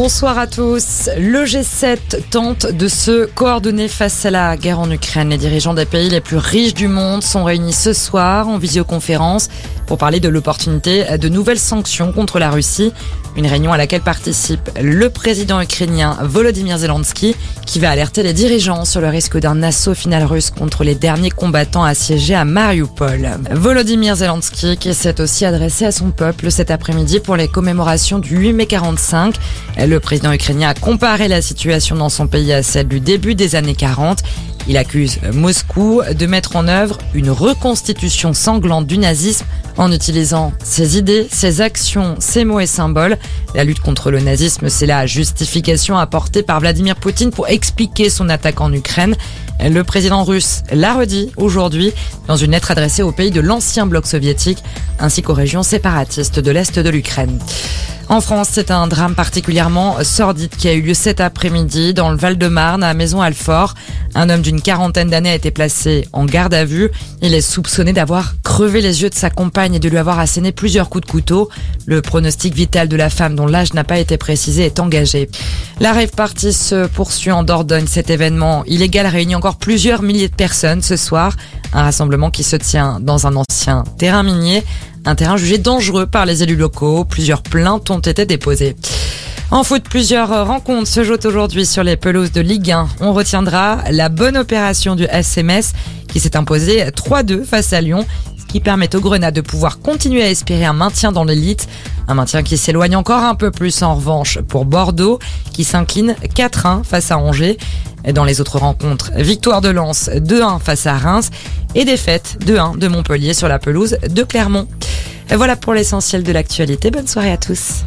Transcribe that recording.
Bonsoir à tous. Le G7 tente de se coordonner face à la guerre en Ukraine. Les dirigeants des pays les plus riches du monde sont réunis ce soir en visioconférence pour parler de l'opportunité de nouvelles sanctions contre la Russie. Une réunion à laquelle participe le président ukrainien Volodymyr Zelensky qui va alerter les dirigeants sur le risque d'un assaut final russe contre les derniers combattants assiégés à Mariupol. Volodymyr Zelensky qui s'est aussi adressé à son peuple cet après-midi pour les commémorations du 8 mai 45. Le président ukrainien a comparé la situation dans son pays à celle du début des années 40. Il accuse Moscou de mettre en œuvre une reconstitution sanglante du nazisme en utilisant ses idées, ses actions, ses mots et symboles. La lutte contre le nazisme, c'est la justification apportée par Vladimir Poutine pour expliquer son attaque en Ukraine. Le président russe l'a redit aujourd'hui dans une lettre adressée aux pays de l'ancien bloc soviétique ainsi qu'aux régions séparatistes de l'Est de l'Ukraine. En France, c'est un drame particulièrement sordide qui a eu lieu cet après-midi dans le Val-de-Marne à Maison-Alfort. Un homme d'une quarantaine d'années a été placé en garde à vue. Il est soupçonné d'avoir crevé les yeux de sa compagne et de lui avoir asséné plusieurs coups de couteau. Le pronostic vital de la femme dont l'âge n'a pas été précisé est engagé. La rave party se poursuit en Dordogne. Cet événement illégal réunit encore plusieurs milliers de personnes ce soir. Un rassemblement qui se tient dans un ancien terrain minier. Un terrain jugé dangereux par les élus locaux. Plusieurs plaintes ont été déposées. En foot, plusieurs rencontres se jouent aujourd'hui sur les pelouses de Ligue 1. On retiendra la bonne opération du SMS qui s'est imposé 3-2 face à Lyon, ce qui permet aux Grenades de pouvoir continuer à espérer un maintien dans l'élite. Un maintien qui s'éloigne encore un peu plus en revanche pour Bordeaux, qui s'incline 4-1 face à Angers. Dans les autres rencontres, victoire de Lens 2-1 face à Reims et défaite 2-1 de Montpellier sur la pelouse de Clermont. Voilà pour l'essentiel de l'actualité. Bonne soirée à tous.